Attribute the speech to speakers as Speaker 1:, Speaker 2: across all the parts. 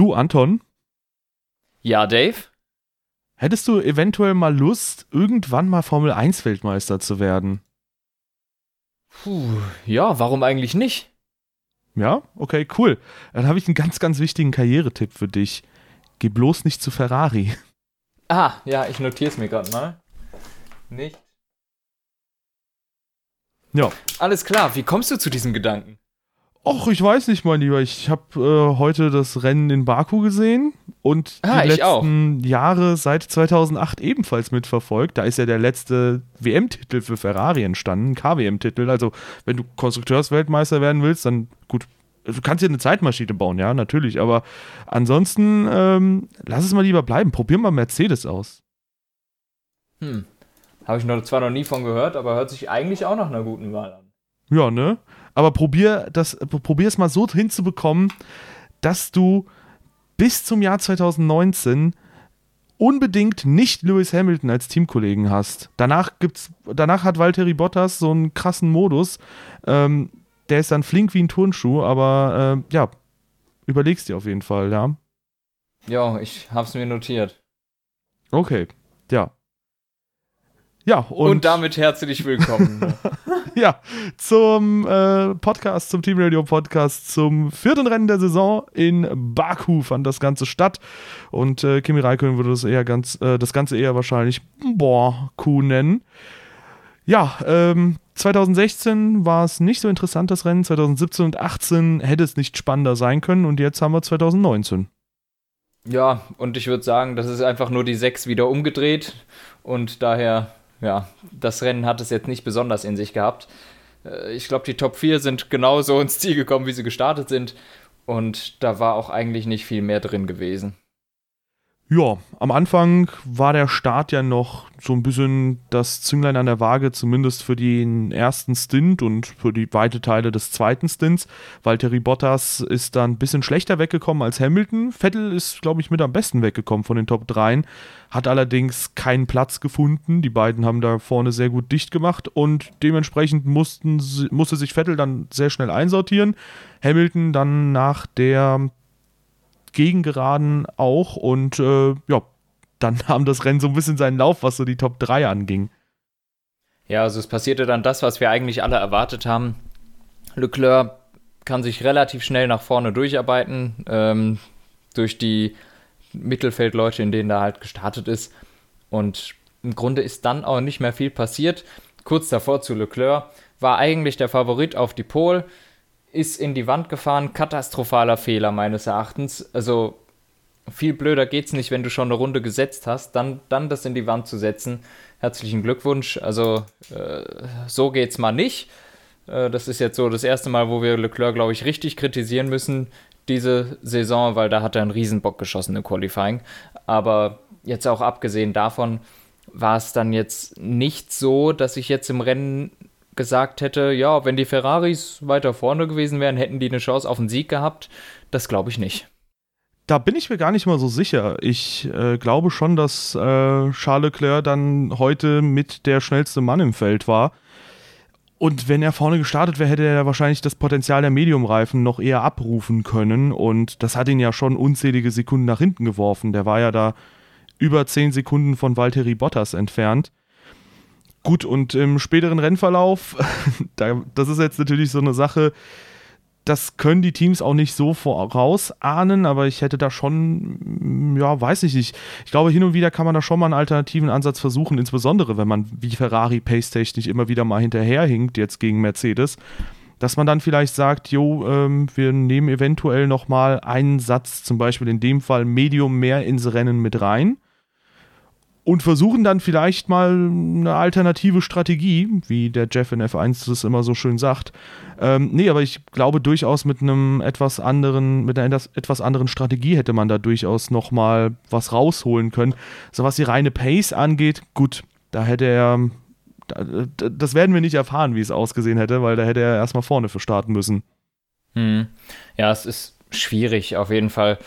Speaker 1: Du, Anton?
Speaker 2: Ja, Dave?
Speaker 1: Hättest du eventuell mal Lust, irgendwann mal Formel 1 Weltmeister zu werden?
Speaker 2: Puh, ja, warum eigentlich nicht?
Speaker 1: Ja, okay, cool. Dann habe ich einen ganz, ganz wichtigen Karrieretipp für dich. Geh bloß nicht zu Ferrari.
Speaker 2: Ah, ja, ich notiere es mir gerade mal. Nicht.
Speaker 1: Ja.
Speaker 2: Alles klar, wie kommst du zu diesem Gedanken?
Speaker 1: Och, ich weiß nicht, mein Lieber. Ich habe äh, heute das Rennen in Baku gesehen und
Speaker 2: Ah,
Speaker 1: die letzten Jahre seit 2008 ebenfalls mitverfolgt. Da ist ja der letzte WM-Titel für Ferrari entstanden, KWM-Titel. Also, wenn du Konstrukteursweltmeister werden willst, dann gut. Du kannst dir eine Zeitmaschine bauen, ja, natürlich. Aber ansonsten, ähm, lass es mal lieber bleiben. Probier mal Mercedes aus.
Speaker 2: Hm. Habe ich noch, zwar noch nie von gehört, aber hört sich eigentlich auch nach einer guten Wahl an.
Speaker 1: Ja, ne? Aber probier das, probier es mal so hinzubekommen, dass du bis zum Jahr 2019 unbedingt nicht Lewis Hamilton als Teamkollegen hast. Danach gibt's, danach hat Valtteri Bottas so einen krassen Modus. Ähm, der ist dann flink wie ein Turnschuh, aber äh, ja, überlegst dir auf jeden Fall, ja.
Speaker 2: Ja, ich hab's mir notiert.
Speaker 1: Okay, ja. Ja, und,
Speaker 2: Und, damit herzlich willkommen.
Speaker 1: ja, zum äh, Podcast, zum Team Radio Podcast, zum vierten Rennen der Saison in Baku fand das Ganze statt. Und äh, Kimi Räikkönen würde das eher ganz, äh, das Ganze eher wahrscheinlich Baku nennen. Ja, ähm, 2016 war es nicht so interessant, das Rennen. 2017 und 2018 hätte es nicht spannender sein können. Und jetzt haben wir 2019.
Speaker 2: ja, und ich würde sagen, das ist einfach nur die 6 wieder umgedreht. Und daher, ja, das Rennen hat es jetzt nicht besonders in sich gehabt. Äh, Ich glaube, die Top 4 sind genauso ins Ziel gekommen, wie sie gestartet sind. Und da war auch eigentlich nicht viel mehr drin gewesen.
Speaker 1: Ja, am Anfang war der Start ja noch so ein bisschen das Zünglein an der Waage, zumindest für den ersten Stint und für die weite Teile des zweiten Stints. Valtteri Bottas ist dann ein bisschen schlechter weggekommen als Hamilton. Vettel ist, glaube ich, mit am besten weggekommen von den Top 3, hat allerdings keinen Platz gefunden. Die beiden haben da vorne sehr gut dicht gemacht und dementsprechend mussten, musste sich Vettel dann sehr schnell einsortieren. Hamilton dann nach der Gegengeraden auch und äh, ja, dann nahm das Rennen so ein bisschen seinen Lauf, was so die Top 3 anging.
Speaker 2: Ja, also es passierte dann das, was wir eigentlich alle erwartet haben. Leclerc kann sich relativ schnell nach vorne durcharbeiten, ähm, durch die Mittelfeldleute, in denen er halt gestartet ist. Und im Grunde ist dann auch nicht mehr viel passiert. Kurz davor zu Leclerc war eigentlich der Favorit auf die Pole, ist in die Wand gefahren, katastrophaler Fehler meines Erachtens. Also viel blöder geht's nicht, wenn du schon eine Runde gesetzt hast, dann, dann das in die Wand zu setzen. Herzlichen Glückwunsch. Also äh, so geht's mal nicht. Äh, das ist jetzt so das erste Mal, wo wir Leclerc, glaube ich, richtig kritisieren müssen diese Saison, weil da hat er einen Riesenbock geschossen im Qualifying. Aber jetzt auch abgesehen davon war es dann jetzt nicht so, dass ich jetzt im Rennen gesagt hätte, ja, wenn die Ferraris weiter vorne gewesen wären, hätten die eine Chance auf einen Sieg gehabt. Das glaube ich nicht.
Speaker 1: Da bin ich mir gar nicht mal so sicher. Ich äh, glaube schon, dass äh, Charles Leclerc dann heute mit der schnellste Mann im Feld war. Und wenn er vorne gestartet wäre, hätte er wahrscheinlich das Potenzial der Mediumreifen noch eher abrufen können. Und das hat ihn ja schon unzählige Sekunden nach hinten geworfen. Der war ja da über 10 Sekunden von Valtteri Bottas entfernt. Gut, und im späteren Rennverlauf, da, das ist jetzt natürlich so eine Sache, das können die Teams auch nicht so vorausahnen, aber ich hätte da schon, ja, weiß ich nicht. Ich glaube, hin und wieder kann man da schon mal einen alternativen Ansatz versuchen, insbesondere wenn man wie Ferrari pace-technisch immer wieder mal hinterherhinkt, jetzt gegen Mercedes, dass man dann vielleicht sagt, jo, ähm, wir nehmen eventuell noch mal einen Satz, zum Beispiel in dem Fall Medium mehr ins Rennen mit rein und versuchen dann vielleicht mal eine alternative Strategie, wie der Jeff in F1 das immer so schön sagt. Ähm, nee, aber ich glaube durchaus mit einem etwas anderen, mit einer etwas anderen Strategie hätte man da durchaus noch mal was rausholen können. So was die reine Pace angeht, gut, da hätte er, da- das werden wir nicht erfahren, wie es ausgesehen hätte, weil da hätte er erstmal vorne für starten müssen.
Speaker 2: Hm. Ja, es ist schwierig auf jeden Fall.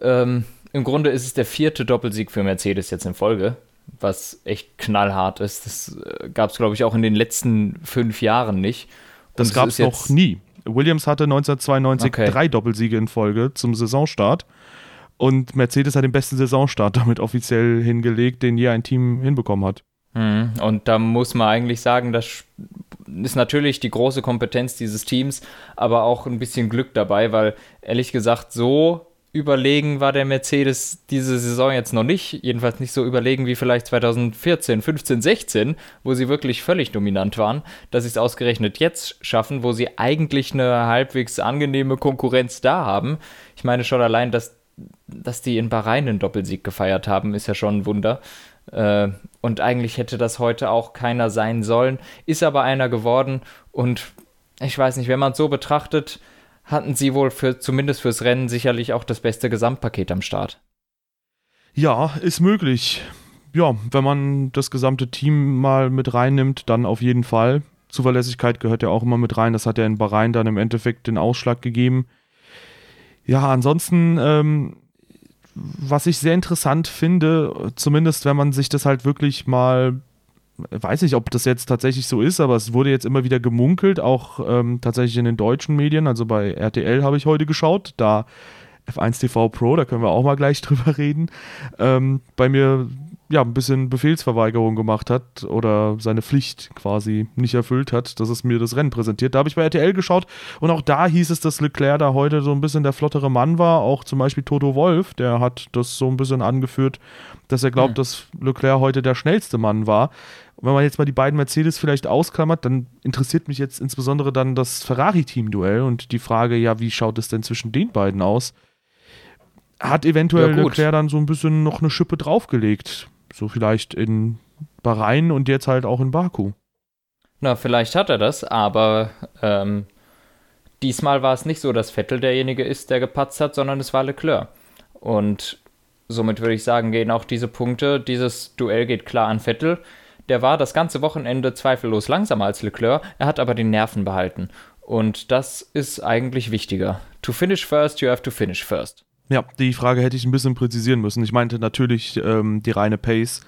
Speaker 2: Ähm, Im Grunde ist es der vierte Doppelsieg für Mercedes jetzt in Folge, was echt knallhart ist. Das äh, gab es, glaube ich, auch in den letzten fünf Jahren nicht.
Speaker 1: Das
Speaker 2: Und
Speaker 1: gab
Speaker 2: ist
Speaker 1: es noch nie. Williams hatte 1992 okay. drei Doppelsiege in Folge zum Saisonstart. Und Mercedes hat den besten Saisonstart damit offiziell hingelegt, den je ein Team hinbekommen hat.
Speaker 2: Mhm. Und da muss man eigentlich sagen, das ist natürlich die große Kompetenz dieses Teams, aber auch ein bisschen Glück dabei, weil ehrlich gesagt, so überlegen war der Mercedes diese Saison jetzt noch nicht. Jedenfalls nicht so überlegen wie vielleicht 2014, 15, 16, wo sie wirklich völlig dominant waren, dass sie es ausgerechnet jetzt schaffen, wo sie eigentlich eine halbwegs angenehme Konkurrenz da haben. Ich meine schon allein, dass, dass die in Bahrain einen Doppelsieg gefeiert haben, ist ja schon ein Wunder. Äh, und eigentlich hätte das heute auch keiner sein sollen, ist aber einer geworden. Und ich weiß nicht, wenn man es so betrachtet, hatten sie wohl für zumindest fürs Rennen sicherlich auch das beste Gesamtpaket am Start.
Speaker 1: Ja, ist möglich. Ja, wenn man das gesamte Team mal mit reinnimmt, dann auf jeden Fall. Zuverlässigkeit gehört ja auch immer mit rein. Das hat ja in Bahrain dann im Endeffekt den Ausschlag gegeben. Ja, ansonsten ähm, was ich sehr interessant finde, zumindest wenn man sich das halt wirklich mal, weiß ich, ob das jetzt tatsächlich so ist, aber es wurde jetzt immer wieder gemunkelt, auch ähm, tatsächlich in den deutschen Medien, also bei RTL habe ich heute geschaut, da F1 TV Pro, da können wir auch mal gleich drüber reden, ähm, bei mir ja, ein bisschen Befehlsverweigerung gemacht hat oder seine Pflicht quasi nicht erfüllt hat, dass es mir das Rennen präsentiert. Da habe ich bei RTL geschaut und auch da hieß es, dass Leclerc da heute so ein bisschen der flottere Mann war. Auch zum Beispiel Toto Wolf, der hat das so ein bisschen angeführt, dass er glaubt, mhm. dass Leclerc heute der schnellste Mann war. Und wenn man jetzt mal die beiden Mercedes vielleicht ausklammert, dann interessiert mich jetzt insbesondere dann das Ferrari-Team-Duell und die Frage, ja, wie schaut es denn zwischen den beiden aus? Hat eventuell ja, Leclerc dann so ein bisschen noch eine Schippe draufgelegt? So vielleicht in Bahrain und jetzt halt auch in Baku.
Speaker 2: Na, vielleicht hat er das, aber ähm, diesmal war es nicht so, dass Vettel derjenige ist, der gepatzt hat, sondern es war Leclerc. Und somit würde ich sagen, gehen auch diese Punkte, dieses Duell geht klar an Vettel. Der war das ganze Wochenende zweifellos langsamer als Leclerc, er hat aber die Nerven behalten. Und das ist eigentlich wichtiger. To finish first, you have to finish first.
Speaker 1: Ja, die Frage hätte ich ein bisschen präzisieren müssen. Ich meinte natürlich ähm, die reine Pace.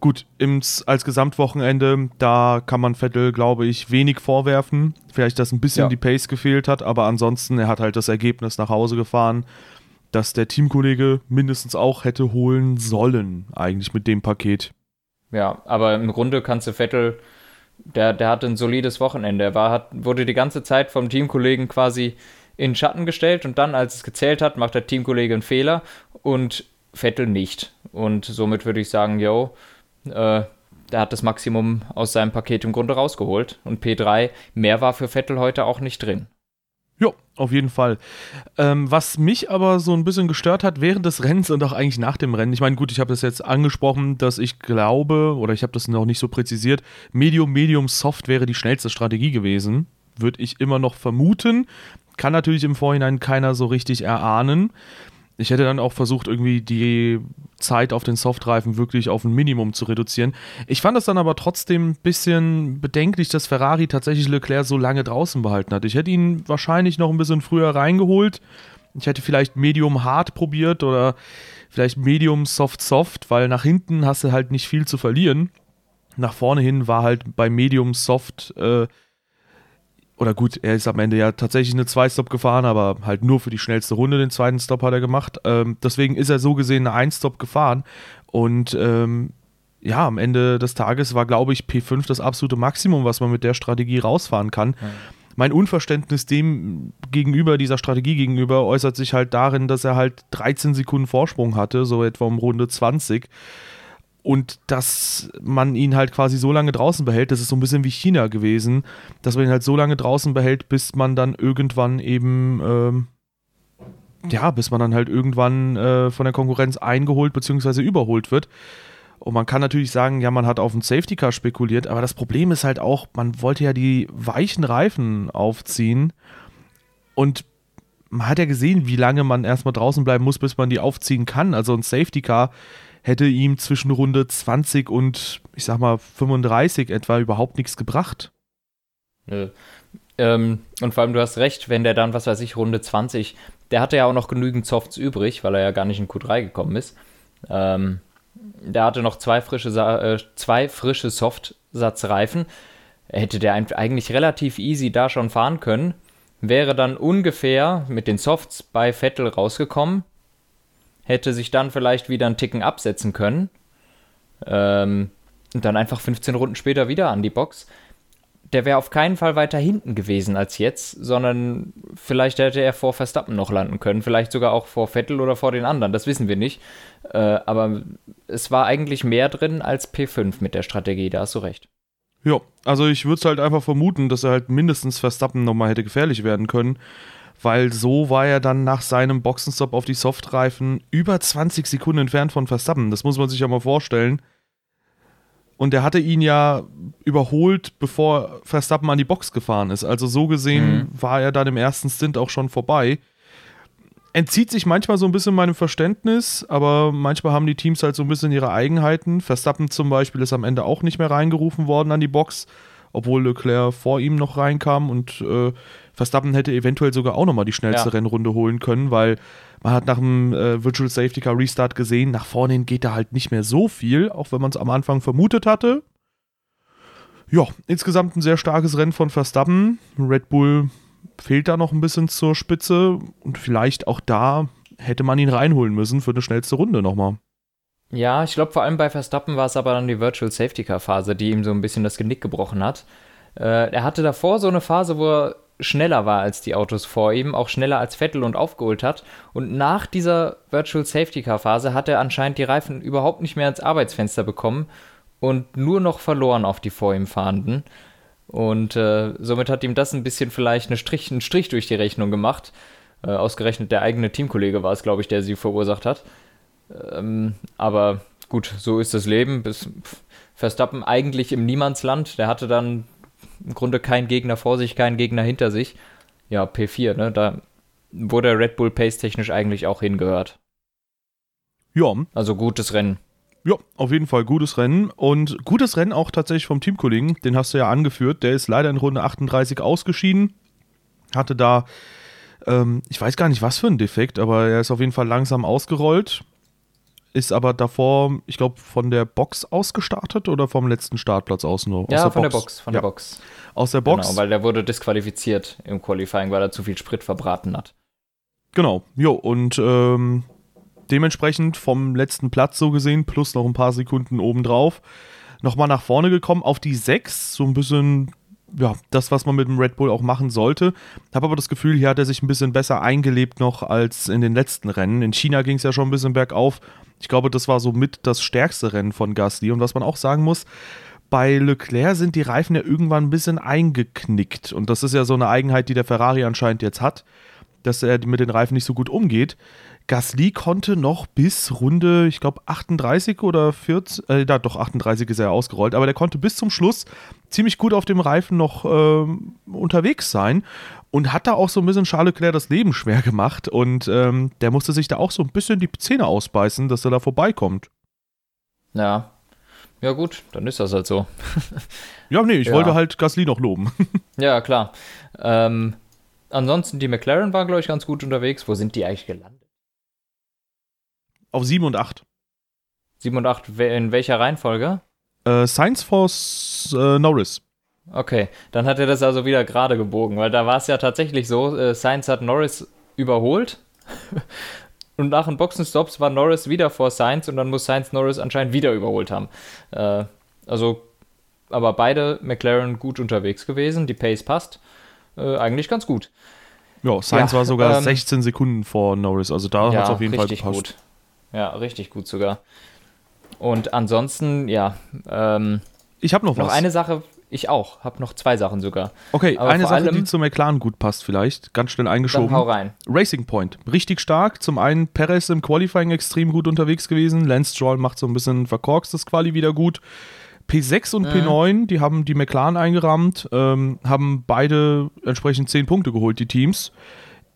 Speaker 1: Gut, im, als Gesamtwochenende, da kann man Vettel, glaube ich, wenig vorwerfen. Vielleicht, dass ein bisschen ja. die Pace gefehlt hat, aber ansonsten, er hat halt das Ergebnis nach Hause gefahren, das der Teamkollege mindestens auch hätte holen sollen, eigentlich mit dem Paket.
Speaker 2: Ja, aber im Grunde kannst du Vettel, der, der hatte ein solides Wochenende. Er war, hat, wurde die ganze Zeit vom Teamkollegen quasi in Schatten gestellt und dann, als es gezählt hat, macht der Teamkollege einen Fehler und Vettel nicht. Und somit würde ich sagen, yo, äh, der hat das Maximum aus seinem Paket im Grunde rausgeholt. Und P3, mehr war für Vettel heute auch nicht drin.
Speaker 1: Ja, auf jeden Fall. Ähm, was mich aber so ein bisschen gestört hat während des Rennens und auch eigentlich nach dem Rennen, ich meine, gut, ich habe das jetzt angesprochen, dass ich glaube, oder ich habe das noch nicht so präzisiert, Medium, Medium, Soft wäre die schnellste Strategie gewesen. Würde ich immer noch vermuten kann natürlich im Vorhinein keiner so richtig erahnen. Ich hätte dann auch versucht, irgendwie die Zeit auf den Softreifen wirklich auf ein Minimum zu reduzieren. Ich fand es dann aber trotzdem ein bisschen bedenklich, dass Ferrari tatsächlich Leclerc so lange draußen behalten hat. Ich hätte ihn wahrscheinlich noch ein bisschen früher reingeholt. Ich hätte vielleicht Medium Hard probiert oder vielleicht Medium Soft Soft, weil nach hinten hast du halt nicht viel zu verlieren. Nach vorne hin war halt bei Medium Soft äh, oder gut, er ist am Ende ja tatsächlich eine Zwei-Stop gefahren, aber halt nur für die schnellste Runde den zweiten Stop hat er gemacht. Ähm, deswegen ist er so gesehen eine Ein-Stop gefahren. Und ähm, ja, am Ende des Tages war, glaube ich, P5 das absolute Maximum, was man mit der Strategie rausfahren kann. Ja. Mein Unverständnis dem gegenüber, dieser Strategie gegenüber, äußert sich halt darin, dass er halt 13 Sekunden Vorsprung hatte, so etwa um Runde 20 und dass man ihn halt quasi so lange draußen behält, das ist so ein bisschen wie China gewesen, dass man ihn halt so lange draußen behält, bis man dann irgendwann eben, ähm, ja, bis man dann halt irgendwann äh, von der Konkurrenz eingeholt bzw. überholt wird. Und man kann natürlich sagen, ja, man hat auf einen Safety Car spekuliert, aber das Problem ist halt auch, man wollte ja die weichen Reifen aufziehen und man hat ja gesehen, wie lange man erstmal draußen bleiben muss, bis man die aufziehen kann. Also ein Safety Car hätte ihm zwischen Runde 20 und ich sag mal 35 etwa überhaupt nichts gebracht.
Speaker 2: Nö. Ähm, und vor allem, du hast recht, wenn der dann, was weiß ich, Runde 20, der hatte ja auch noch genügend Softs übrig, weil er ja gar nicht in Q3 gekommen ist. Ähm, der hatte noch zwei frische, äh, zwei frische Softsatzreifen. Hätte der eigentlich relativ easy da schon fahren können. wäre dann ungefähr mit den Softs bei Vettel rausgekommen, hätte sich dann vielleicht wieder einen Ticken absetzen können ähm, und dann einfach 15 Runden später wieder an die Box. Der wäre auf keinen Fall weiter hinten gewesen als jetzt, sondern vielleicht hätte er vor Verstappen noch landen können, vielleicht sogar auch vor Vettel oder vor den anderen, das wissen wir nicht. Äh, aber es war eigentlich mehr drin als P5 mit der Strategie, da hast du recht.
Speaker 1: Ja, also ich würde es halt einfach vermuten, dass er halt mindestens Verstappen nochmal hätte gefährlich werden können, weil so war er dann nach seinem Boxenstopp auf die Softreifen über 20 Sekunden entfernt von Verstappen. Das muss man sich ja mal vorstellen. Und er hatte ihn ja überholt, bevor Verstappen an die Box gefahren ist. Also so gesehen mhm. war er dann im ersten Stint auch schon vorbei entzieht sich manchmal so ein bisschen meinem Verständnis, aber manchmal haben die Teams halt so ein bisschen ihre Eigenheiten. Verstappen zum Beispiel ist am Ende auch nicht mehr reingerufen worden an die Box, obwohl Leclerc vor ihm noch reinkam und äh, Verstappen hätte eventuell sogar auch nochmal die schnellste ja. Rennrunde holen können, weil man hat nach dem äh, Virtual Safety Car Restart gesehen, nach vorne hin geht da halt nicht mehr so viel, auch wenn man es am Anfang vermutet hatte. Ja, insgesamt ein sehr starkes Rennen von Verstappen. Red Bull fehlt da noch ein bisschen zur Spitze und vielleicht auch da hätte man ihn reinholen müssen für eine schnellste Runde nochmal.
Speaker 2: Ja, ich glaube vor allem bei Verstappen war es aber dann die Virtual Safety Car Phase, die ihm so ein bisschen das Genick gebrochen hat. Äh, er hatte davor so eine Phase, wo er schneller war als die Autos vor ihm, auch schneller als Vettel und aufgeholt hat. Und nach dieser Virtual Safety Car Phase hat er anscheinend die Reifen überhaupt nicht mehr ins Arbeitsfenster bekommen und nur noch verloren auf die vor ihm fahrenden. Und äh, somit hat ihm das ein bisschen vielleicht eine Strich, einen Strich durch die Rechnung gemacht. Äh, ausgerechnet der eigene Teamkollege war es, glaube ich, der sie verursacht hat. Ähm, aber gut, so ist das Leben. Bis Verstappen eigentlich im Niemandsland. Der hatte dann im Grunde keinen Gegner vor sich, keinen Gegner hinter sich. Ja, P4, ne? Da wo der Red Bull Pace technisch eigentlich auch hingehört.
Speaker 1: Ja.
Speaker 2: Also gutes Rennen.
Speaker 1: Ja, auf jeden Fall gutes Rennen und gutes Rennen auch tatsächlich vom Teamkollegen, den hast du ja angeführt, der ist leider in Runde 38 ausgeschieden, hatte da, ähm, ich weiß gar nicht was für ein Defekt, aber er ist auf jeden Fall langsam ausgerollt, ist aber davor, ich glaube, von der Box ausgestartet oder vom letzten Startplatz aus nur?
Speaker 2: Ja,
Speaker 1: der
Speaker 2: von Box. der Box, von ja. der Box.
Speaker 1: Aus der Box.
Speaker 2: Genau, weil der wurde disqualifiziert im Qualifying, weil er zu viel Sprit verbraten hat.
Speaker 1: Genau, jo, und ähm, dementsprechend vom letzten Platz so gesehen, plus noch ein paar Sekunden obendrauf, nochmal nach vorne gekommen auf die 6, so ein bisschen ja, das, was man mit dem Red Bull auch machen sollte. Habe aber das Gefühl, hier hat er sich ein bisschen besser eingelebt noch als in den letzten Rennen. In China ging es ja schon ein bisschen bergauf. Ich glaube, das war so mit das stärkste Rennen von Gasly. Und was man auch sagen muss, bei Leclerc sind die Reifen ja irgendwann ein bisschen eingeknickt. Und das ist ja so eine Eigenheit, die der Ferrari anscheinend jetzt hat, dass er mit den Reifen nicht so gut umgeht. Gasly konnte noch bis Runde, ich glaube 38 oder 40, äh, da, doch 38 ist er ausgerollt, aber der konnte bis zum Schluss ziemlich gut auf dem Reifen noch äh, unterwegs sein und hat da auch so ein bisschen Charles Leclerc das Leben schwer gemacht und ähm, der musste sich da auch so ein bisschen die Zähne ausbeißen, dass er da vorbeikommt.
Speaker 2: Ja. Ja, gut, dann ist das halt so.
Speaker 1: ja, nee, ich ja. wollte halt Gasly noch loben.
Speaker 2: ja, klar. Ähm, ansonsten, die McLaren war, glaube ich, ganz gut unterwegs. Wo sind die eigentlich gelandet?
Speaker 1: Auf 7 und 8.
Speaker 2: 7 und 8, in welcher Reihenfolge?
Speaker 1: Äh, Science Force äh, Norris.
Speaker 2: Okay, dann hat er das also wieder gerade gebogen, weil da war es ja tatsächlich so, äh, Sainz hat Norris überholt und nach den Boxenstops war Norris wieder vor Sainz und dann muss Sainz Norris anscheinend wieder überholt haben. Äh, also, aber beide McLaren gut unterwegs gewesen, die Pace passt, äh, eigentlich ganz gut.
Speaker 1: Ja, Sainz ja, war sogar ähm, 16 Sekunden vor Norris, also da ja, hat es auf jeden Fall gepasst.
Speaker 2: Gut. Ja, richtig gut sogar. Und ansonsten, ja. Ähm,
Speaker 1: ich habe noch,
Speaker 2: noch
Speaker 1: was.
Speaker 2: eine Sache, ich auch. Habe noch zwei Sachen sogar.
Speaker 1: Okay, Aber eine Sache, allem, die zu McLaren gut passt, vielleicht. Ganz schnell eingeschoben. Dann
Speaker 2: hau rein.
Speaker 1: Racing Point. Richtig stark. Zum einen Perez im Qualifying extrem gut unterwegs gewesen. Lance Stroll macht so ein bisschen verkorkstes Quali wieder gut. P6 und mhm. P9, die haben die McLaren eingerahmt, ähm, haben beide entsprechend 10 Punkte geholt, die Teams.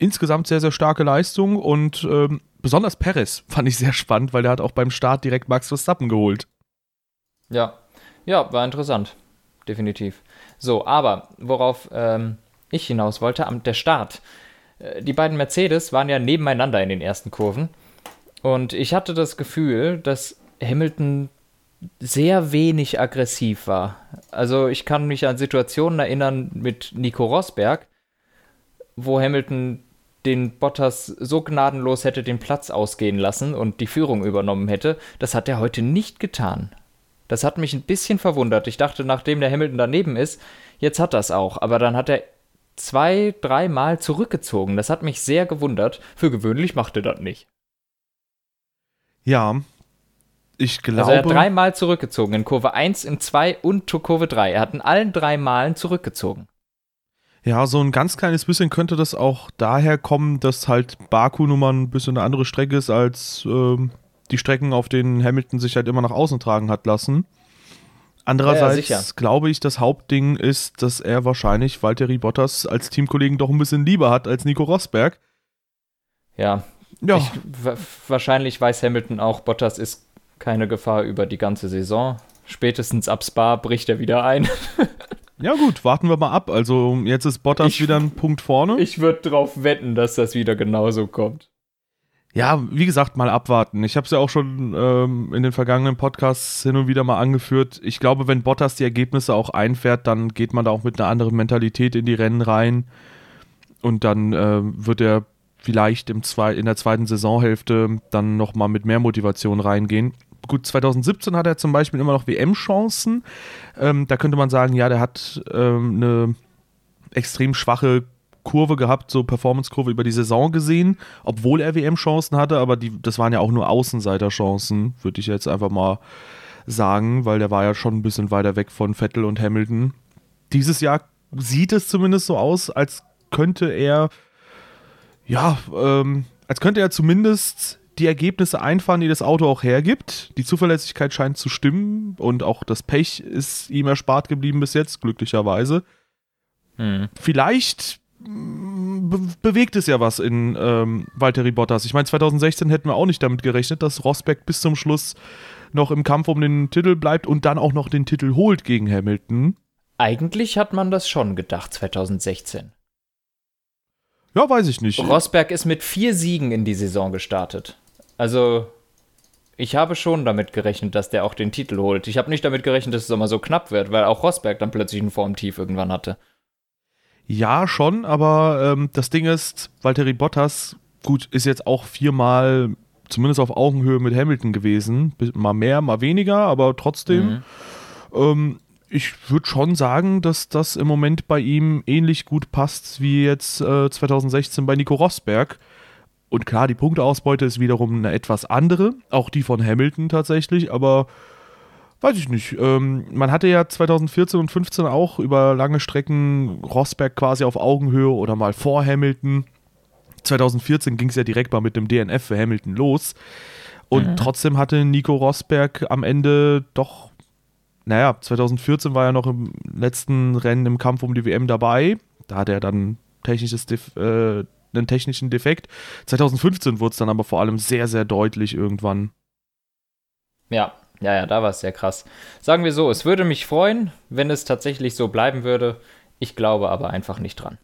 Speaker 1: Insgesamt sehr, sehr starke Leistung und ähm, besonders Perez fand ich sehr spannend, weil der hat auch beim Start direkt Max Verstappen geholt.
Speaker 2: Ja, ja, war interessant. Definitiv. So, aber worauf ähm, ich hinaus wollte, am, der Start. Äh, die beiden Mercedes waren ja nebeneinander in den ersten Kurven. Und ich hatte das Gefühl, dass Hamilton sehr wenig aggressiv war. Also ich kann mich an Situationen erinnern mit Nico Rosberg, wo Hamilton den Bottas so gnadenlos hätte den Platz ausgehen lassen und die Führung übernommen hätte, das hat er heute nicht getan. Das hat mich ein bisschen verwundert. Ich dachte, nachdem der Hamilton daneben ist, jetzt hat er es auch. Aber dann hat er zwei, dreimal zurückgezogen. Das hat mich sehr gewundert. Für gewöhnlich macht er das nicht.
Speaker 1: Ja, ich glaube.
Speaker 2: Also er hat dreimal zurückgezogen. In Kurve 1, in 2 und Kurve 3. Er hat in allen drei Malen zurückgezogen.
Speaker 1: Ja, so ein ganz kleines bisschen könnte das auch daher kommen, dass halt Baku nun mal ein bisschen eine andere Strecke ist als ähm, die Strecken, auf denen Hamilton sich halt immer nach außen tragen hat lassen. Andererseits ja, ja, glaube ich, das Hauptding ist, dass er wahrscheinlich Valtteri Bottas als Teamkollegen doch ein bisschen lieber hat als Nico Rosberg.
Speaker 2: Ja. ja. Ich, wahrscheinlich weiß Hamilton auch, Bottas ist keine Gefahr über die ganze Saison. Spätestens ab Spa bricht er wieder ein.
Speaker 1: Ja, gut, warten wir mal ab. Also, jetzt ist Bottas ich, wieder ein Punkt vorne.
Speaker 2: Ich würde darauf wetten, dass das wieder genauso kommt.
Speaker 1: Ja, wie gesagt, mal abwarten. Ich habe es ja auch schon ähm, in den vergangenen Podcasts hin und wieder mal angeführt. Ich glaube, wenn Bottas die Ergebnisse auch einfährt, dann geht man da auch mit einer anderen Mentalität in die Rennen rein. Und dann äh, wird er vielleicht im zwei, in der zweiten Saisonhälfte dann nochmal mit mehr Motivation reingehen gut, 2017 hat er zum Beispiel immer noch WM-Chancen. Ähm, da könnte man sagen, ja, der hat ähm, eine extrem schwache Kurve gehabt, so Performance-Kurve über die Saison gesehen, obwohl er WM-Chancen hatte, aber die, das waren ja auch nur Außenseiter-Chancen, würde ich jetzt einfach mal sagen, weil der war ja schon ein bisschen weiter weg von Vettel und Hamilton. Dieses Jahr sieht es zumindest so aus, als könnte er, ja, ähm, als könnte er zumindest die Ergebnisse einfahren, die das Auto auch hergibt. Die Zuverlässigkeit scheint zu stimmen und auch das Pech ist ihm erspart geblieben bis jetzt, glücklicherweise. Hm. Vielleicht mm, be bewegt es ja was in ähm, Valtteri Bottas. Ich meine, 2016 hätten wir auch nicht damit gerechnet, dass Rosberg bis zum Schluss noch im Kampf um den Titel bleibt und dann auch noch den Titel holt gegen Hamilton.
Speaker 2: Eigentlich hat man das schon gedacht, 2016.
Speaker 1: Ja, weiß ich nicht.
Speaker 2: Rosberg ist mit vier Siegen in die Saison gestartet. Also, ich habe schon damit gerechnet, dass der auch den Titel holt. Ich habe nicht damit gerechnet, dass es immer so knapp wird, weil auch Rosberg dann plötzlich einen Formtief irgendwann hatte.
Speaker 1: Ja, schon, aber ähm, das Ding ist, Valtteri Bottas, gut, ist jetzt auch viermal zumindest auf Augenhöhe mit Hamilton gewesen. Mal mehr, mal weniger, aber trotzdem. Mhm. Ähm, ich würde schon sagen, dass das im Moment bei ihm ähnlich gut passt wie jetzt äh, 2016 bei Nico Rosberg. Und klar, die Punkteausbeute ist wiederum eine etwas andere, auch die von Hamilton tatsächlich, aber weiß ich nicht. Ähm, man hatte ja 2014 und 2015 auch über lange Strecken Rosberg quasi auf Augenhöhe oder mal vor Hamilton. 2014 ging es ja direkt mal mit dem DNF für Hamilton los. Und mhm. trotzdem hatte Nico Rosberg am Ende doch, naja, 2014 war er noch im letzten Rennen im Kampf um die WM dabei. Da hat er dann technisches äh, einen technischen Defekt. 2015 wurde es dann aber vor allem sehr, sehr deutlich irgendwann.
Speaker 2: Ja, ja, ja, da war es sehr krass. Sagen wir so, es würde mich freuen, wenn es tatsächlich so bleiben würde. Ich glaube aber einfach nicht dran.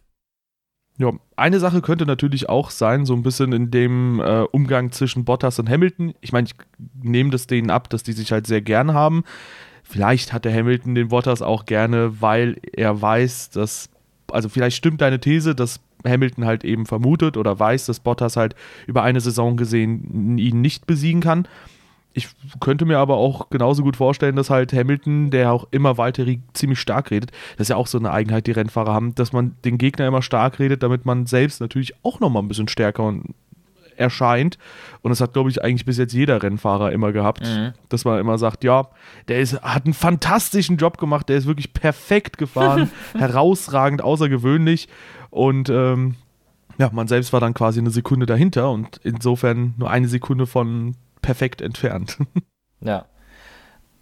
Speaker 1: Ja, eine Sache könnte natürlich auch sein, so ein bisschen in dem äh, Umgang zwischen Bottas und Hamilton. Ich meine, ich nehme das denen ab, dass die sich halt sehr gern haben. Vielleicht hat der Hamilton den Bottas auch gerne, weil er weiß, dass, also vielleicht stimmt deine These, dass Hamilton halt eben vermutet oder weiß, dass Bottas halt über eine Saison gesehen ihn nicht besiegen kann. Ich könnte mir aber auch genauso gut vorstellen, dass halt Hamilton, der auch immer Valtteri ziemlich stark redet, das ist ja auch so eine Eigenheit, die Rennfahrer haben, dass man den Gegner immer stark redet, damit man selbst natürlich auch nochmal ein bisschen stärker erscheint. Und das hat, glaube ich, eigentlich bis jetzt jeder Rennfahrer immer gehabt, mhm. dass man immer sagt, ja, der ist, hat einen fantastischen Job gemacht, der ist wirklich perfekt gefahren, herausragend, außergewöhnlich. Und ähm, ja, man selbst war dann quasi eine Sekunde dahinter und insofern nur eine Sekunde von perfekt entfernt.
Speaker 2: ja.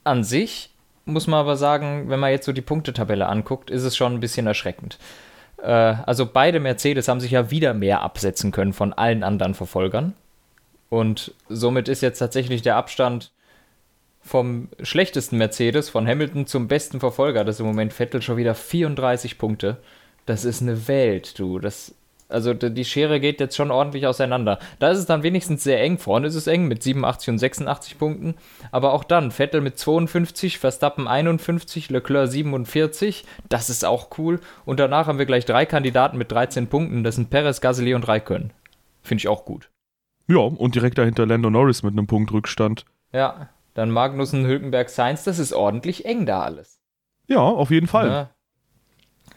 Speaker 2: An sich muss man aber sagen, wenn man jetzt so die Punktetabelle anguckt, ist es schon ein bisschen erschreckend. Äh, also beide Mercedes haben sich ja wieder mehr absetzen können von allen anderen Verfolgern. Und somit ist jetzt tatsächlich der Abstand vom schlechtesten Mercedes, von Hamilton zum besten Verfolger, das ist im Moment Vettel schon wieder 34 Punkte. Das ist eine Welt, du. Das Also die Schere geht jetzt schon ordentlich auseinander. Da ist es dann wenigstens sehr eng. Vorne ist es eng mit 87 und 86 Punkten. Aber auch dann Vettel mit 52, Verstappen 51, Leclerc 47. Das ist auch cool. Und danach haben wir gleich drei Kandidaten mit 13 Punkten. Das sind Perez, Gasly und Raikön. Finde ich auch gut.
Speaker 1: Ja, und direkt dahinter Lando Norris mit einem Punkt Rückstand.
Speaker 2: Ja, dann Magnussen, Hülkenberg, Sainz. Das ist ordentlich eng da alles.
Speaker 1: Ja, auf jeden Fall. Ja.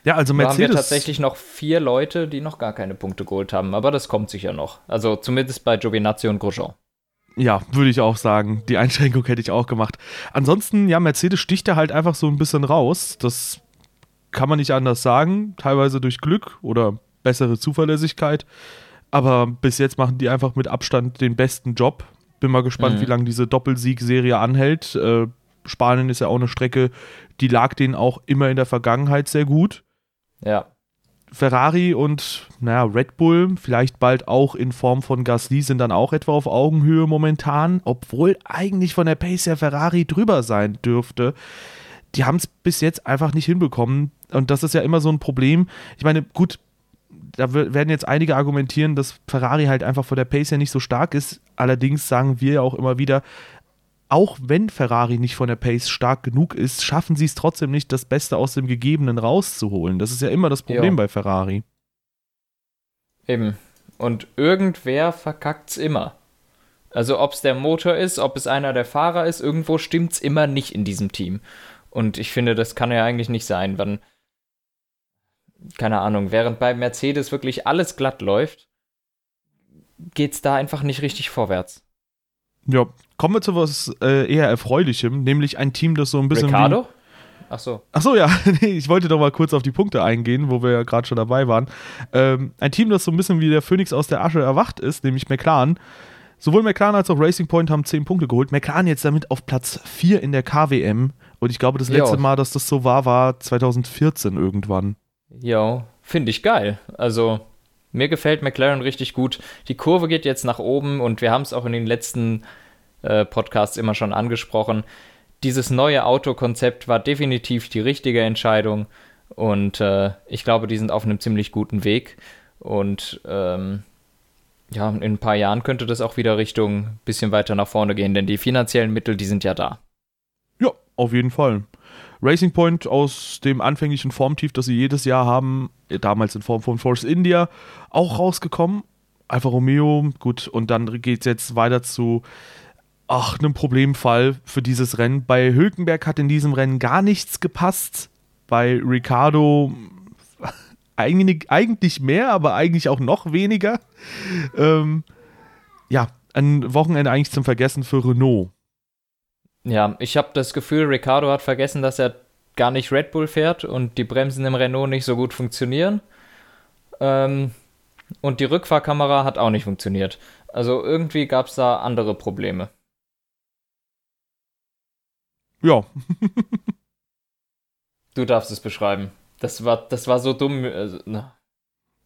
Speaker 1: Ja, also Mercedes. Da haben wir
Speaker 2: tatsächlich noch vier Leute, die noch gar keine Punkte geholt haben, aber das kommt sicher noch. Also zumindest bei Giovinazzi und Grosjean.
Speaker 1: Ja, würde ich auch sagen. Die Einschränkung hätte ich auch gemacht. Ansonsten, ja, Mercedes sticht da halt einfach so ein bisschen raus. Das kann man nicht anders sagen. Teilweise durch Glück oder bessere Zuverlässigkeit. Aber bis jetzt machen die einfach mit Abstand den besten Job. Bin mal gespannt, mhm. wie lange diese Doppelsieg-Serie anhält. Äh, Spanien ist ja auch eine Strecke, die lag denen auch immer in der Vergangenheit sehr gut.
Speaker 2: Ja.
Speaker 1: Ferrari und naja, Red Bull, vielleicht bald auch in Form von Gasly, sind dann auch etwa auf Augenhöhe momentan, obwohl eigentlich von der Pace her Ferrari drüber sein dürfte. Die haben es bis jetzt einfach nicht hinbekommen. Und das ist ja immer so ein Problem. Ich meine, gut, da werden jetzt einige argumentieren, dass Ferrari halt einfach von der Pace her nicht so stark ist. Allerdings sagen wir ja auch immer wieder, auch wenn Ferrari nicht von der Pace stark genug ist, schaffen sie es trotzdem nicht, das Beste aus dem Gegebenen rauszuholen. Das ist ja immer das Problem jo. bei Ferrari.
Speaker 2: Eben. Und irgendwer verkackt es immer. Also ob es der Motor ist, ob es einer der Fahrer ist, irgendwo stimmt es immer nicht in diesem Team. Und ich finde, das kann ja eigentlich nicht sein, wenn, keine Ahnung, während bei Mercedes wirklich alles glatt läuft, geht es da einfach nicht richtig vorwärts.
Speaker 1: Ja, kommen wir zu was äh, eher Erfreulichem, nämlich ein Team, das so ein bisschen.
Speaker 2: Ricardo? Ach so.
Speaker 1: Ach so, ja. ich wollte doch mal kurz auf die Punkte eingehen, wo wir ja gerade schon dabei waren. Ähm, ein Team, das so ein bisschen wie der Phönix aus der Asche erwacht ist, nämlich McLaren. Sowohl McLaren als auch Racing Point haben 10 Punkte geholt. McLaren jetzt damit auf Platz 4 in der KWM. Und ich glaube, das letzte jo. Mal, dass das so war, war 2014 irgendwann.
Speaker 2: Ja, finde ich geil. Also, mir gefällt McLaren richtig gut. Die Kurve geht jetzt nach oben und wir haben es auch in den letzten äh, Podcasts immer schon angesprochen. Dieses neue Autokonzept war definitiv die richtige Entscheidung und äh, ich glaube, die sind auf einem ziemlich guten Weg. Und ähm, ja, in ein paar Jahren könnte das auch wieder Richtung bisschen weiter nach vorne gehen, denn die finanziellen Mittel, die sind ja da.
Speaker 1: Auf jeden Fall. Racing Point aus dem anfänglichen Formtief, das sie jedes Jahr haben, damals in Form von Force India, auch rausgekommen. Alfa Romeo, gut, und dann geht es jetzt weiter zu ach, einem Problemfall für dieses Rennen. Bei Hülkenberg hat in diesem Rennen gar nichts gepasst. Bei Ricardo eigentlich, eigentlich mehr, aber eigentlich auch noch weniger. Ähm, ja, ein Wochenende eigentlich zum Vergessen für Renault.
Speaker 2: Ja, ich habe das Gefühl, Ricardo hat vergessen, dass er gar nicht Red Bull fährt und die Bremsen im Renault nicht so gut funktionieren. Ähm, und die Rückfahrkamera hat auch nicht funktioniert. Also irgendwie gab es da andere Probleme.
Speaker 1: Ja.
Speaker 2: du darfst es beschreiben. Das war, das war so dumm. Also,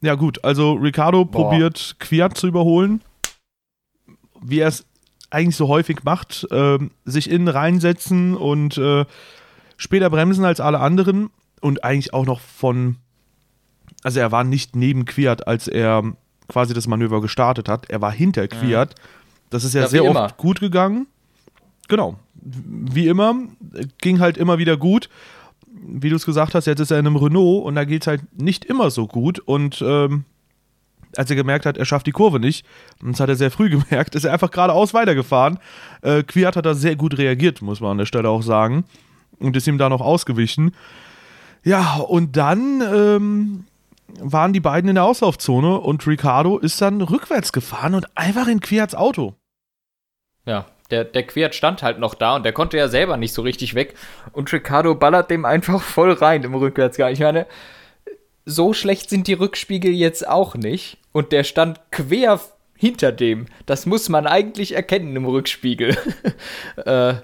Speaker 1: ja, gut, also Ricardo Boah. probiert Quiat zu überholen. Wie er es eigentlich so häufig macht, äh, sich innen reinsetzen und äh, später bremsen als alle anderen und eigentlich auch noch von, also er war nicht neben Quiert, als er quasi das Manöver gestartet hat, er war hinter Quiert. Ja. Das ist ja, ja sehr oft immer. gut gegangen. Genau, wie immer, ging halt immer wieder gut. Wie du es gesagt hast, jetzt ist er in einem Renault und da geht es halt nicht immer so gut und ähm, als er gemerkt hat, er schafft die Kurve nicht, und das hat er sehr früh gemerkt, ist er einfach geradeaus weitergefahren. Äh, Quiert hat da sehr gut reagiert, muss man an der Stelle auch sagen. Und ist ihm da noch ausgewichen. Ja, und dann ähm, waren die beiden in der Auslaufzone und Ricardo ist dann rückwärts gefahren und einfach in Quiats Auto.
Speaker 2: Ja, der, der Quert stand halt noch da und der konnte ja selber nicht so richtig weg. Und Ricardo ballert dem einfach voll rein im Rückwärtsgang. Ich meine, so schlecht sind die Rückspiegel jetzt auch nicht. Und der stand quer hinter dem. Das muss man eigentlich erkennen im Rückspiegel. äh,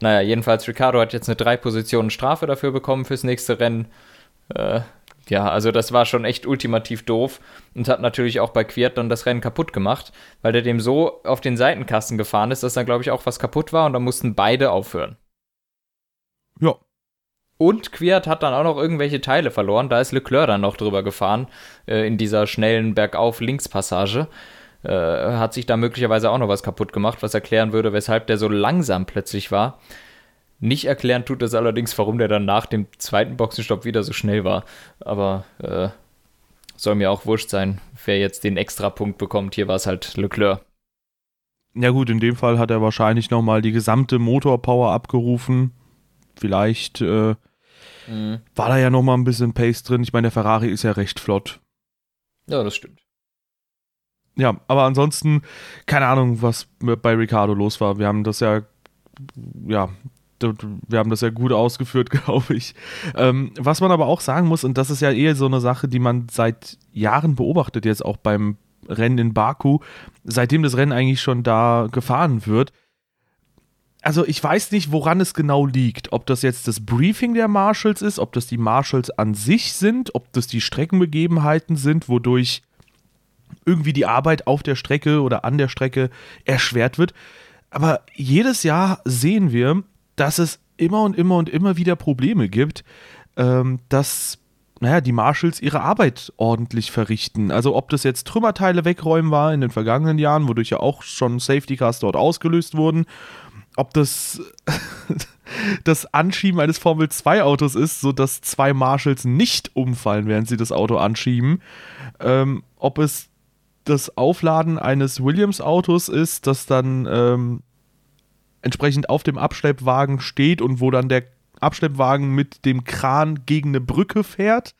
Speaker 2: naja, jedenfalls, Ricardo hat jetzt eine drei Positionen Strafe dafür bekommen fürs nächste Rennen. Äh, ja, also das war schon echt ultimativ doof und hat natürlich auch bei Quiert dann das Rennen kaputt gemacht, weil der dem so auf den Seitenkasten gefahren ist, dass dann, glaube ich, auch was kaputt war und dann mussten beide aufhören.
Speaker 1: Ja.
Speaker 2: Und Quiert hat dann auch noch irgendwelche Teile verloren. Da ist Leclerc dann noch drüber gefahren, äh, in dieser schnellen Bergauf-Linkspassage. Äh, hat sich da möglicherweise auch noch was kaputt gemacht, was erklären würde, weshalb der so langsam plötzlich war. Nicht erklären tut es allerdings, warum der dann nach dem zweiten Boxenstopp wieder so schnell war. Aber äh, soll mir auch wurscht sein, wer jetzt den Extrapunkt bekommt. Hier war es halt Leclerc.
Speaker 1: Ja gut, in dem Fall hat er wahrscheinlich nochmal die gesamte Motorpower abgerufen. Vielleicht äh, mhm. war da ja nochmal ein bisschen Pace drin. Ich meine, der Ferrari ist ja recht flott.
Speaker 2: Ja, das stimmt.
Speaker 1: Ja, aber ansonsten, keine Ahnung, was bei Ricardo los war. Wir haben das ja, ja, wir haben das ja gut ausgeführt, glaube ich. Ähm, was man aber auch sagen muss, und das ist ja eher so eine Sache, die man seit Jahren beobachtet, jetzt auch beim Rennen in Baku, seitdem das Rennen eigentlich schon da gefahren wird. Also ich weiß nicht, woran es genau liegt. Ob das jetzt das Briefing der Marshalls ist, ob das die Marshalls an sich sind, ob das die Streckenbegebenheiten sind, wodurch irgendwie die Arbeit auf der Strecke oder an der Strecke erschwert wird. Aber jedes Jahr sehen wir, dass es immer und immer und immer wieder Probleme gibt, ähm, dass naja, die Marshalls ihre Arbeit ordentlich verrichten. Also ob das jetzt Trümmerteile wegräumen war in den vergangenen Jahren, wodurch ja auch schon Safety Cars dort ausgelöst wurden, ob das das Anschieben eines Formel 2 Autos ist, sodass zwei Marshalls nicht umfallen, während sie das Auto anschieben, ähm, ob es das Aufladen eines Williams Autos ist, das dann ähm, entsprechend auf dem Abschleppwagen steht und wo dann der Abschleppwagen mit dem Kran gegen eine Brücke fährt.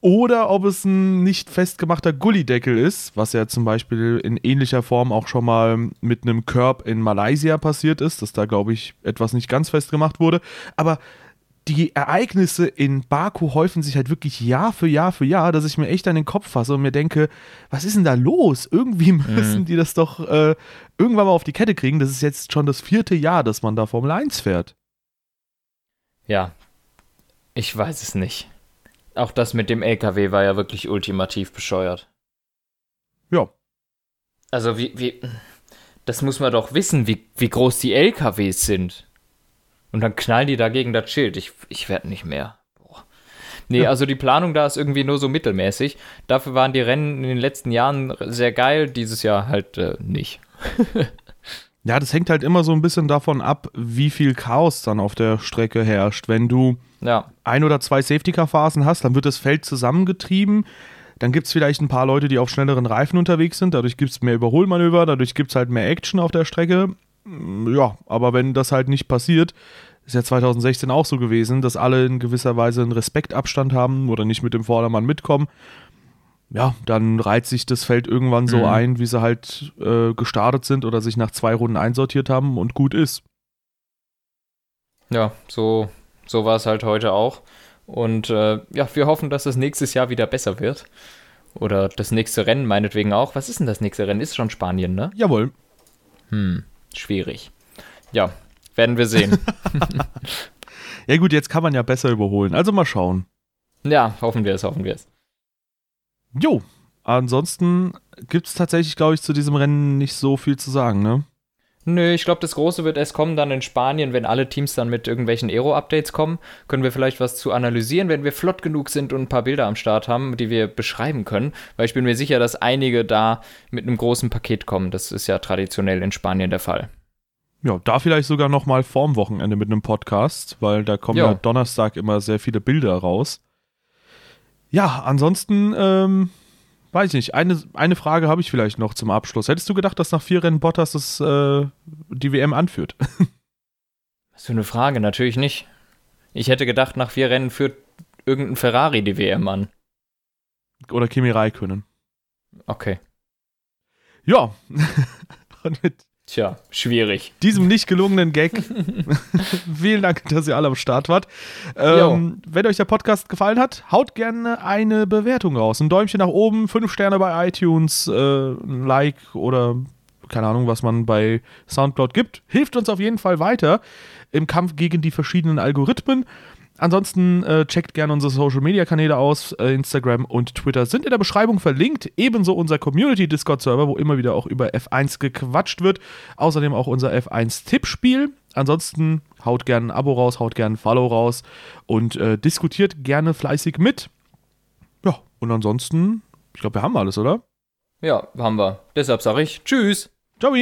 Speaker 1: Oder ob es ein nicht festgemachter Gullideckel ist, was ja zum Beispiel in ähnlicher Form auch schon mal mit einem Curb in Malaysia passiert ist, dass da, glaube ich, etwas nicht ganz festgemacht wurde. Aber die Ereignisse in Baku häufen sich halt wirklich Jahr für Jahr für Jahr, dass ich mir echt an den Kopf fasse und mir denke, was ist denn da los? Irgendwie müssen mhm. die das doch äh, irgendwann mal auf die Kette kriegen. Das ist jetzt schon das vierte Jahr, dass man da Formel 1 fährt.
Speaker 2: Ja, ich weiß es nicht. Auch das mit dem LKW war ja wirklich ultimativ bescheuert.
Speaker 1: Ja.
Speaker 2: Also wie, wie, das muss man doch wissen, wie, wie groß die LKWs sind. Und dann knallen die dagegen das Schild. Ich, ich werde nicht mehr. Boah. Nee, ja. also die Planung da ist irgendwie nur so mittelmäßig. Dafür waren die Rennen in den letzten Jahren sehr geil, dieses Jahr halt äh, nicht.
Speaker 1: Ja, das hängt halt immer so ein bisschen davon ab, wie viel Chaos dann auf der Strecke herrscht. Wenn du ja. ein oder zwei Safety-Car-Phasen hast, dann wird das Feld zusammengetrieben. Dann gibt es vielleicht ein paar Leute, die auf schnelleren Reifen unterwegs sind. Dadurch gibt es mehr Überholmanöver, dadurch gibt es halt mehr Action auf der Strecke. Mm, ja, aber wenn das halt nicht passiert, ist ja 2016 auch so gewesen, dass alle in gewisser Weise einen Respektabstand haben oder nicht mit dem Vordermann mitkommen ja, dann reiht sich das Feld irgendwann so mhm. ein, wie sie halt äh, gestartet sind oder sich nach zwei Runden einsortiert haben und gut ist.
Speaker 2: Ja, so, so war es halt heute auch. Und äh, ja, wir hoffen, dass es nächstes Jahr wieder besser wird. Oder das nächste Rennen meinetwegen auch. Was ist denn das nächste Rennen? Ist schon Spanien, ne?
Speaker 1: Jawohl.
Speaker 2: Hm, schwierig. Ja, werden wir sehen.
Speaker 1: ja gut, jetzt kann man ja besser überholen. Also mal schauen.
Speaker 2: Ja, hoffen wir es, hoffen wir es.
Speaker 1: Jo, ansonsten gibt es tatsächlich, glaube ich, zu diesem Rennen nicht so viel zu sagen, ne?
Speaker 2: Nö, ich glaube, das Große wird erst kommen dann in Spanien, wenn alle Teams dann mit irgendwelchen Aero-Updates kommen. Können wir vielleicht was zu analysieren, wenn wir flott genug sind und ein paar Bilder am Start haben, die wir beschreiben können. Weil ich bin mir sicher, dass einige da mit einem großen Paket kommen. Das ist ja traditionell in Spanien der Fall.
Speaker 1: Ja, da vielleicht sogar noch mal vorm Wochenende mit einem Podcast, weil da kommen jo. ja Donnerstag immer sehr viele Bilder raus. Ja, ansonsten, ähm, weiß ich nicht. Eine, eine Frage habe ich vielleicht noch zum Abschluss. Hättest du gedacht, dass nach vier Rennen Bottas das, äh, die WM anführt?
Speaker 2: Was für eine Frage? Natürlich nicht. Ich hätte gedacht, nach vier Rennen führt irgendein Ferrari die WM an.
Speaker 1: Oder Kimi Räikkönen.
Speaker 2: Okay.
Speaker 1: Ja.
Speaker 2: Und mit Tja, schwierig.
Speaker 1: Diesem nicht gelungenen Gag. Vielen Dank, dass ihr alle am Start wart. Ähm, wenn euch der Podcast gefallen hat, haut gerne eine Bewertung raus. Ein Däumchen nach oben, fünf Sterne bei iTunes, äh, ein Like oder keine Ahnung, was man bei Soundcloud gibt. Hilft uns auf jeden Fall weiter im Kampf gegen die verschiedenen Algorithmen. Ansonsten äh, checkt gerne unsere Social Media Kanäle aus. Äh, Instagram und Twitter sind in der Beschreibung verlinkt. Ebenso unser Community Discord Server, wo immer wieder auch über F1 gequatscht wird. Außerdem auch unser F1 Tippspiel. Ansonsten haut gerne ein Abo raus, haut gerne ein Follow raus und äh, diskutiert gerne fleißig mit. Ja, und ansonsten, ich glaube, wir haben alles, oder?
Speaker 2: Ja, haben wir. Deshalb sage ich Tschüss.
Speaker 1: Ciao.